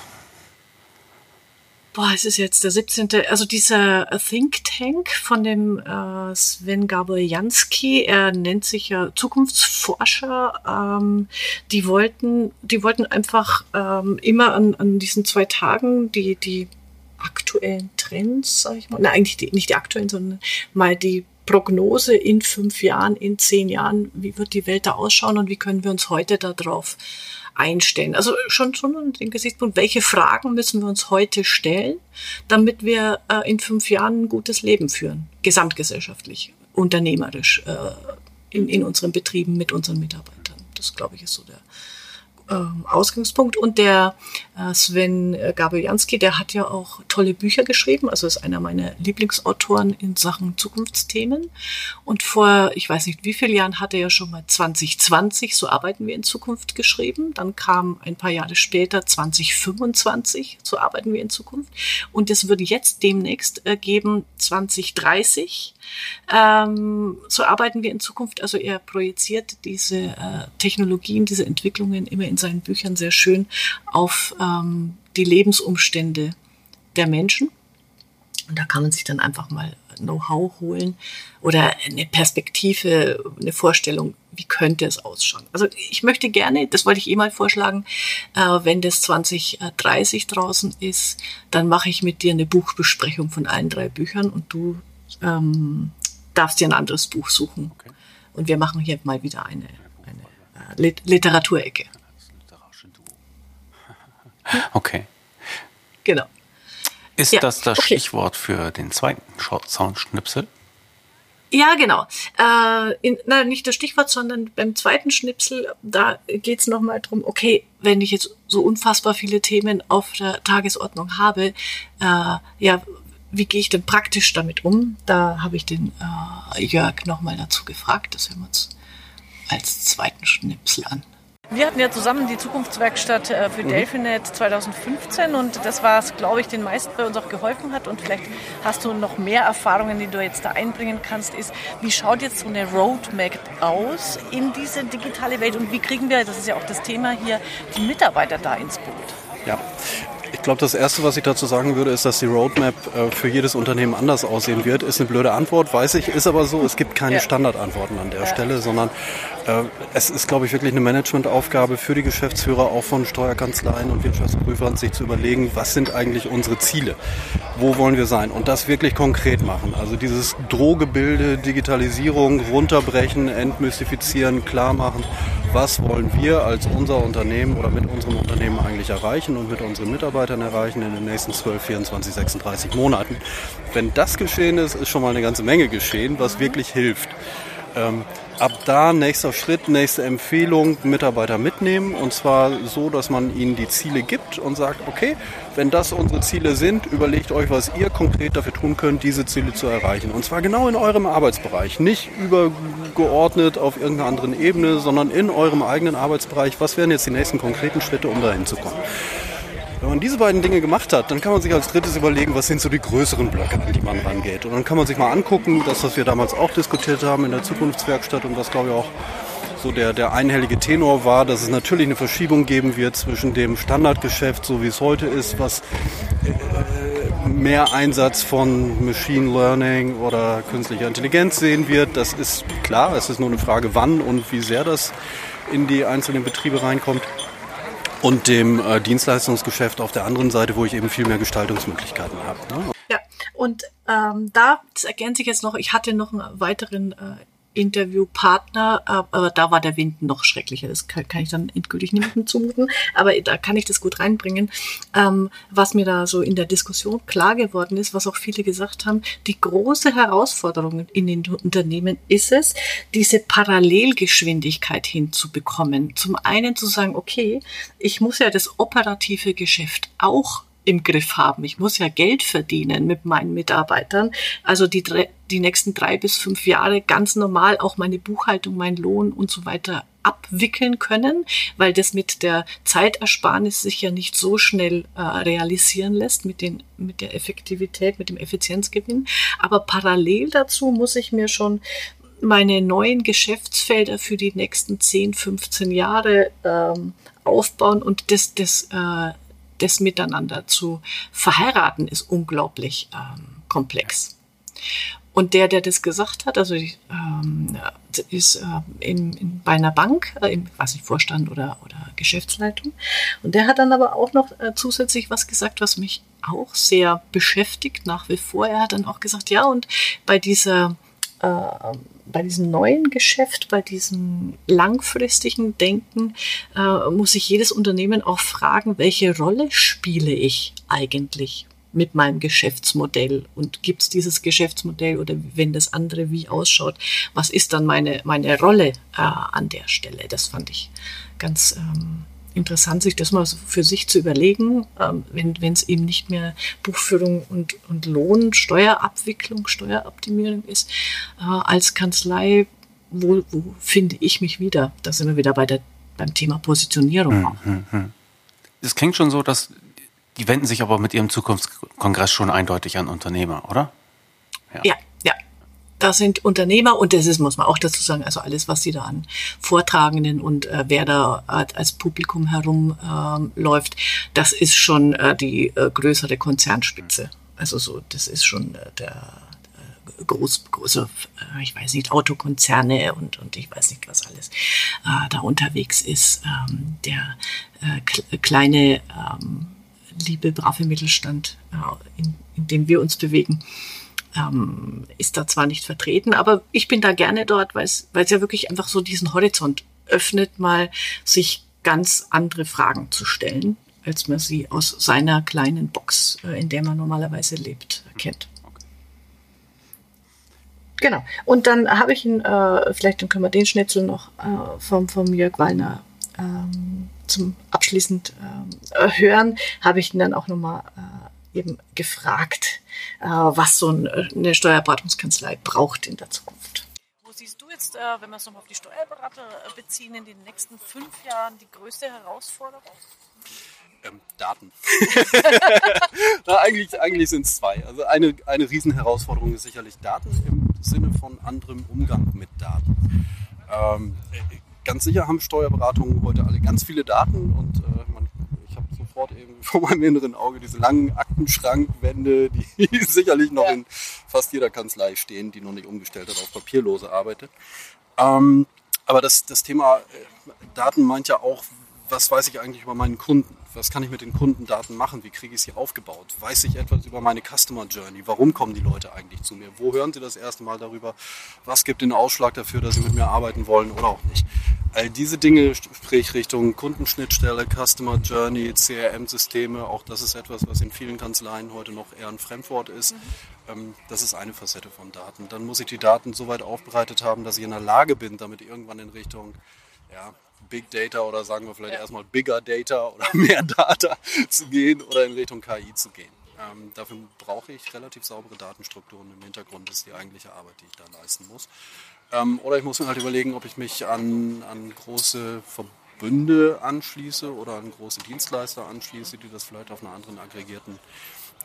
Boah, es ist jetzt der 17. Also dieser Think Tank von dem äh, Sven Gabrielski, er nennt sich ja Zukunftsforscher. Ähm, die wollten, die wollten einfach ähm, immer an, an diesen zwei Tagen die die aktuellen Trends, sag ich mal, na eigentlich die, nicht die aktuellen, sondern mal die Prognose in fünf Jahren, in zehn Jahren, wie wird die Welt da ausschauen und wie können wir uns heute darauf einstellen? Also schon schon den Gesichtspunkt, welche Fragen müssen wir uns heute stellen, damit wir äh, in fünf Jahren ein gutes Leben führen, gesamtgesellschaftlich, unternehmerisch, äh, in, in unseren Betrieben mit unseren Mitarbeitern. Das, glaube ich, ist so der ähm, Ausgangspunkt. Und der äh, Sven äh, Gabrielski, der hat ja auch tolle Bücher geschrieben, also ist einer meiner Lieblingsautoren in Sachen Zukunftsthemen. Und vor, ich weiß nicht wie vielen Jahren, hat er ja schon mal 2020, so arbeiten wir in Zukunft geschrieben. Dann kam ein paar Jahre später 2025, so arbeiten wir in Zukunft. Und es würde jetzt demnächst äh, geben 2030, ähm, so arbeiten wir in Zukunft. Also er projiziert diese äh, Technologien, diese Entwicklungen immer in in seinen Büchern sehr schön auf ähm, die Lebensumstände der Menschen. Und da kann man sich dann einfach mal Know-how holen oder eine Perspektive, eine Vorstellung, wie könnte es ausschauen. Also ich möchte gerne, das wollte ich eh mal vorschlagen, äh, wenn das 2030 draußen ist, dann mache ich mit dir eine Buchbesprechung von allen drei Büchern und du ähm, darfst dir ein anderes Buch suchen. Okay. Und wir machen hier mal wieder eine, eine äh, Literaturecke. Okay. Genau. Ist ja, das das okay. Stichwort für den zweiten Soundschnipsel? Ja, genau. Äh, in, na, nicht das Stichwort, sondern beim zweiten Schnipsel, da geht es nochmal drum, okay, wenn ich jetzt so unfassbar viele Themen auf der Tagesordnung habe, äh, ja, wie gehe ich denn praktisch damit um? Da habe ich den äh, Jörg nochmal dazu gefragt. Das hören wir uns als zweiten Schnipsel an. Wir hatten ja zusammen die Zukunftswerkstatt äh, für mhm. Delphinet 2015 und das war es, glaube ich, den meisten bei uns auch geholfen hat. Und vielleicht hast du noch mehr Erfahrungen, die du jetzt da einbringen kannst, ist, wie schaut jetzt so eine Roadmap aus in diese digitale Welt und wie kriegen wir, das ist ja auch das Thema hier, die Mitarbeiter da ins Boot? Ja, ich glaube, das Erste, was ich dazu sagen würde, ist, dass die Roadmap äh, für jedes Unternehmen anders aussehen wird. Ist eine blöde Antwort, weiß ich, ist aber so. Es gibt keine ja. Standardantworten an der ja. Stelle, sondern äh, es ist, glaube ich, wirklich eine Managementaufgabe für die Geschäftsführer, auch von Steuerkanzleien und Wirtschaftsprüfern, sich zu überlegen, was sind eigentlich unsere Ziele? Wo wollen wir sein? Und das wirklich konkret machen. Also dieses Drohgebilde, Digitalisierung runterbrechen, entmystifizieren, klar machen was wollen wir als unser Unternehmen oder mit unserem Unternehmen eigentlich erreichen und mit unseren Mitarbeitern erreichen in den nächsten 12, 24, 36 Monaten. Wenn das geschehen ist, ist schon mal eine ganze Menge geschehen, was wirklich hilft. Ähm, ab da nächster Schritt, nächste Empfehlung, Mitarbeiter mitnehmen und zwar so, dass man ihnen die Ziele gibt und sagt, okay, wenn das unsere Ziele sind, überlegt euch, was ihr konkret dafür tun könnt, diese Ziele zu erreichen. Und zwar genau in eurem Arbeitsbereich, nicht übergeordnet auf irgendeiner anderen Ebene, sondern in eurem eigenen Arbeitsbereich. Was wären jetzt die nächsten konkreten Schritte, um dahin zu kommen? Wenn man diese beiden Dinge gemacht hat, dann kann man sich als drittes überlegen, was sind so die größeren Blöcke, an die man rangeht. Und dann kann man sich mal angucken, das, was wir damals auch diskutiert haben in der Zukunftswerkstatt und was, glaube ich, auch so der, der einhellige Tenor war, dass es natürlich eine Verschiebung geben wird zwischen dem Standardgeschäft, so wie es heute ist, was äh, mehr Einsatz von Machine Learning oder künstlicher Intelligenz sehen wird. Das ist klar, es ist nur eine Frage, wann und wie sehr das in die einzelnen Betriebe reinkommt und dem äh, Dienstleistungsgeschäft auf der anderen Seite, wo ich eben viel mehr Gestaltungsmöglichkeiten habe. Ne? Ja, und ähm, da, ergänze ich jetzt noch, ich hatte noch einen weiteren äh, Interviewpartner, aber da war der Wind noch schrecklicher. Das kann, ich dann endgültig niemandem zumuten, aber da kann ich das gut reinbringen. Ähm, was mir da so in der Diskussion klar geworden ist, was auch viele gesagt haben, die große Herausforderung in den Unternehmen ist es, diese Parallelgeschwindigkeit hinzubekommen. Zum einen zu sagen, okay, ich muss ja das operative Geschäft auch im Griff haben. Ich muss ja Geld verdienen mit meinen Mitarbeitern. Also die, die nächsten drei bis fünf Jahre ganz normal auch meine Buchhaltung, mein Lohn und so weiter abwickeln können, weil das mit der Zeitersparnis sich ja nicht so schnell äh, realisieren lässt mit, den, mit der Effektivität, mit dem Effizienzgewinn. Aber parallel dazu muss ich mir schon meine neuen Geschäftsfelder für die nächsten 10, 15 Jahre ähm, aufbauen und das, das äh, das miteinander zu verheiraten, ist unglaublich ähm, komplex. Und der, der das gesagt hat, also ähm, ist äh, in, in, bei einer Bank, äh, im, was ich Vorstand oder, oder Geschäftsleitung. Und der hat dann aber auch noch äh, zusätzlich was gesagt, was mich auch sehr beschäftigt nach wie vor. Er hat dann auch gesagt, ja, und bei dieser äh, bei diesem neuen Geschäft, bei diesem langfristigen Denken, äh, muss sich jedes Unternehmen auch fragen, welche Rolle spiele ich eigentlich mit meinem Geschäftsmodell und gibt es dieses Geschäftsmodell oder wenn das andere wie ausschaut, was ist dann meine, meine Rolle äh, an der Stelle? Das fand ich ganz ähm, interessant, sich das mal für sich zu überlegen, ähm, wenn es eben nicht mehr Buchführung und, und Lohn, Steuerabwicklung, Steueroptimierung ist, äh, als Kanzlei, wo, wo finde ich mich wieder? Da sind wir wieder bei der, beim Thema Positionierung. Hm, hm, hm. Es klingt schon so, dass die wenden sich aber mit ihrem Zukunftskongress schon eindeutig an Unternehmer, oder? Ja, ja. Da sind Unternehmer und das ist, muss man auch dazu sagen, also alles, was sie da an Vortragenden und äh, wer da als Publikum herumläuft, ähm, äh, das ist schon äh, die äh, größere Konzernspitze. Also so, das ist schon äh, der äh, groß, große, ich weiß nicht, Autokonzerne und, und ich weiß nicht, was alles da unterwegs ist. Ähm, der kleine, ähm, liebe, brave Mittelstand, in, in dem wir uns bewegen, ähm, ist da zwar nicht vertreten, aber ich bin da gerne dort, weil es ja wirklich einfach so diesen Horizont öffnet, mal sich ganz andere Fragen zu stellen, als man sie aus seiner kleinen Box, äh, in der man normalerweise lebt, kennt. Genau. Und dann habe ich ihn, äh, vielleicht können wir den Schnitzel noch äh, vom, vom Jörg Wallner ähm, zum abschließend äh, hören, habe ich ihn dann auch nochmal äh, eben gefragt, äh, was so eine Steuerberatungskanzlei braucht in der Zukunft. Wo siehst du jetzt, äh, wenn wir es nochmal auf die Steuerberater äh, beziehen, in den nächsten fünf Jahren die größte Herausforderung? Ähm, Daten. Na, eigentlich eigentlich sind es zwei. Also eine, eine Riesenherausforderung ist sicherlich Daten im Sinne von anderem Umgang mit Daten. Ähm, ganz sicher haben Steuerberatungen heute alle ganz viele Daten und äh, sofort eben vor meinem inneren Auge diese langen Aktenschrankwände, die sicherlich noch ja. in fast jeder Kanzlei stehen, die noch nicht umgestellt hat auf papierlose arbeitet. Ähm, aber das, das Thema äh, Daten meint ja auch, was weiß ich eigentlich über meinen Kunden? Was kann ich mit den Kundendaten machen? Wie kriege ich sie aufgebaut? Weiß ich etwas über meine Customer Journey? Warum kommen die Leute eigentlich zu mir? Wo hören sie das erste Mal darüber? Was gibt den Ausschlag dafür, dass sie mit mir arbeiten wollen oder auch nicht? All diese Dinge, sprich Richtung Kundenschnittstelle, Customer Journey, CRM-Systeme, auch das ist etwas, was in vielen Kanzleien heute noch eher ein Fremdwort ist. Mhm. Ähm, das ist eine Facette von Daten. Dann muss ich die Daten so weit aufbereitet haben, dass ich in der Lage bin, damit irgendwann in Richtung ja, Big Data oder sagen wir vielleicht ja. erstmal Bigger Data oder mehr Data zu gehen oder in Richtung KI zu gehen. Ähm, dafür brauche ich relativ saubere Datenstrukturen im Hintergrund, das ist die eigentliche Arbeit, die ich da leisten muss. Ähm, oder ich muss mir halt überlegen, ob ich mich an, an große Verbünde anschließe oder an große Dienstleister anschließe, die das vielleicht auf einer anderen aggregierten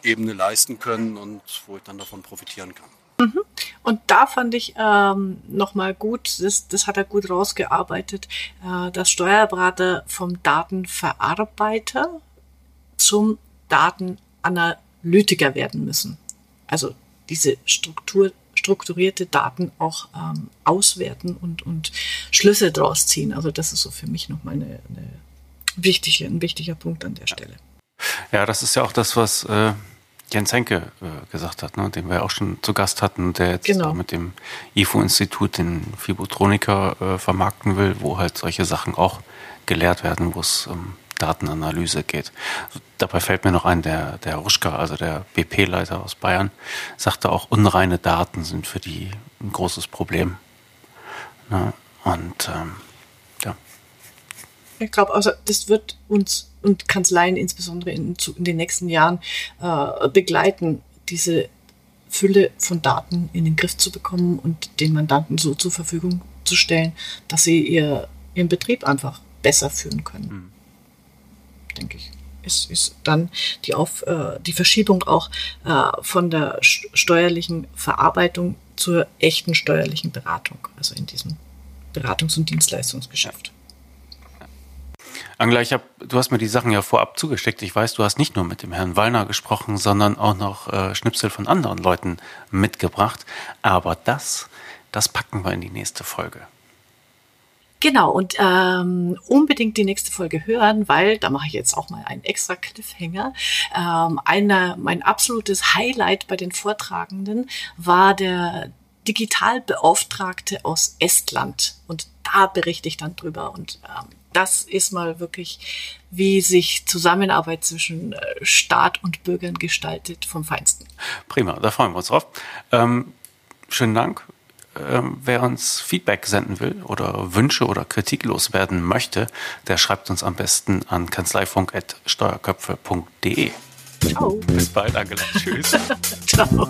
Ebene leisten können und wo ich dann davon profitieren kann. Mhm. Und da fand ich ähm, nochmal gut, das, das hat er gut rausgearbeitet, äh, dass Steuerberater vom Datenverarbeiter zum Datenanalytiker werden müssen. Also diese Struktur strukturierte Daten auch ähm, auswerten und, und Schlüsse draus ziehen. Also das ist so für mich nochmal eine, eine wichtige, ein wichtiger Punkt an der Stelle. Ja, das ist ja auch das, was äh, Jens Henke äh, gesagt hat, ne, den wir auch schon zu Gast hatten, der jetzt genau. mit dem IFO-Institut den Fibotroniker äh, vermarkten will, wo halt solche Sachen auch gelehrt werden, wo es ähm, Datenanalyse geht. Dabei fällt mir noch ein, der, der Ruschka, also der BP-Leiter aus Bayern, sagte auch, unreine Daten sind für die ein großes Problem. Ne? Und ähm, ja. Ich glaube, also das wird uns und Kanzleien insbesondere in, in den nächsten Jahren äh, begleiten, diese Fülle von Daten in den Griff zu bekommen und den Mandanten so zur Verfügung zu stellen, dass sie ihr, ihren Betrieb einfach besser führen können. Mhm denke ich. Ist, ist dann die, Auf, äh, die Verschiebung auch äh, von der steuerlichen Verarbeitung zur echten steuerlichen Beratung, also in diesem Beratungs- und Dienstleistungsgeschäft. Angela, ich hab, du hast mir die Sachen ja vorab zugesteckt. Ich weiß, du hast nicht nur mit dem Herrn Wallner gesprochen, sondern auch noch äh, Schnipsel von anderen Leuten mitgebracht. Aber das, das packen wir in die nächste Folge. Genau, und ähm, unbedingt die nächste Folge hören, weil da mache ich jetzt auch mal einen extra Cliffhanger. Ähm, einer, mein absolutes Highlight bei den Vortragenden war der Digitalbeauftragte aus Estland. Und da berichte ich dann drüber. Und ähm, das ist mal wirklich, wie sich Zusammenarbeit zwischen äh, Staat und Bürgern gestaltet vom Feinsten. Prima, da freuen wir uns drauf. Ähm, schönen Dank ähm, wer uns Feedback senden will oder Wünsche oder Kritik loswerden möchte, der schreibt uns am besten an kanzleifunk.steuerköpfe.de. Ciao. Bis bald, Angela. Tschüss. Ciao.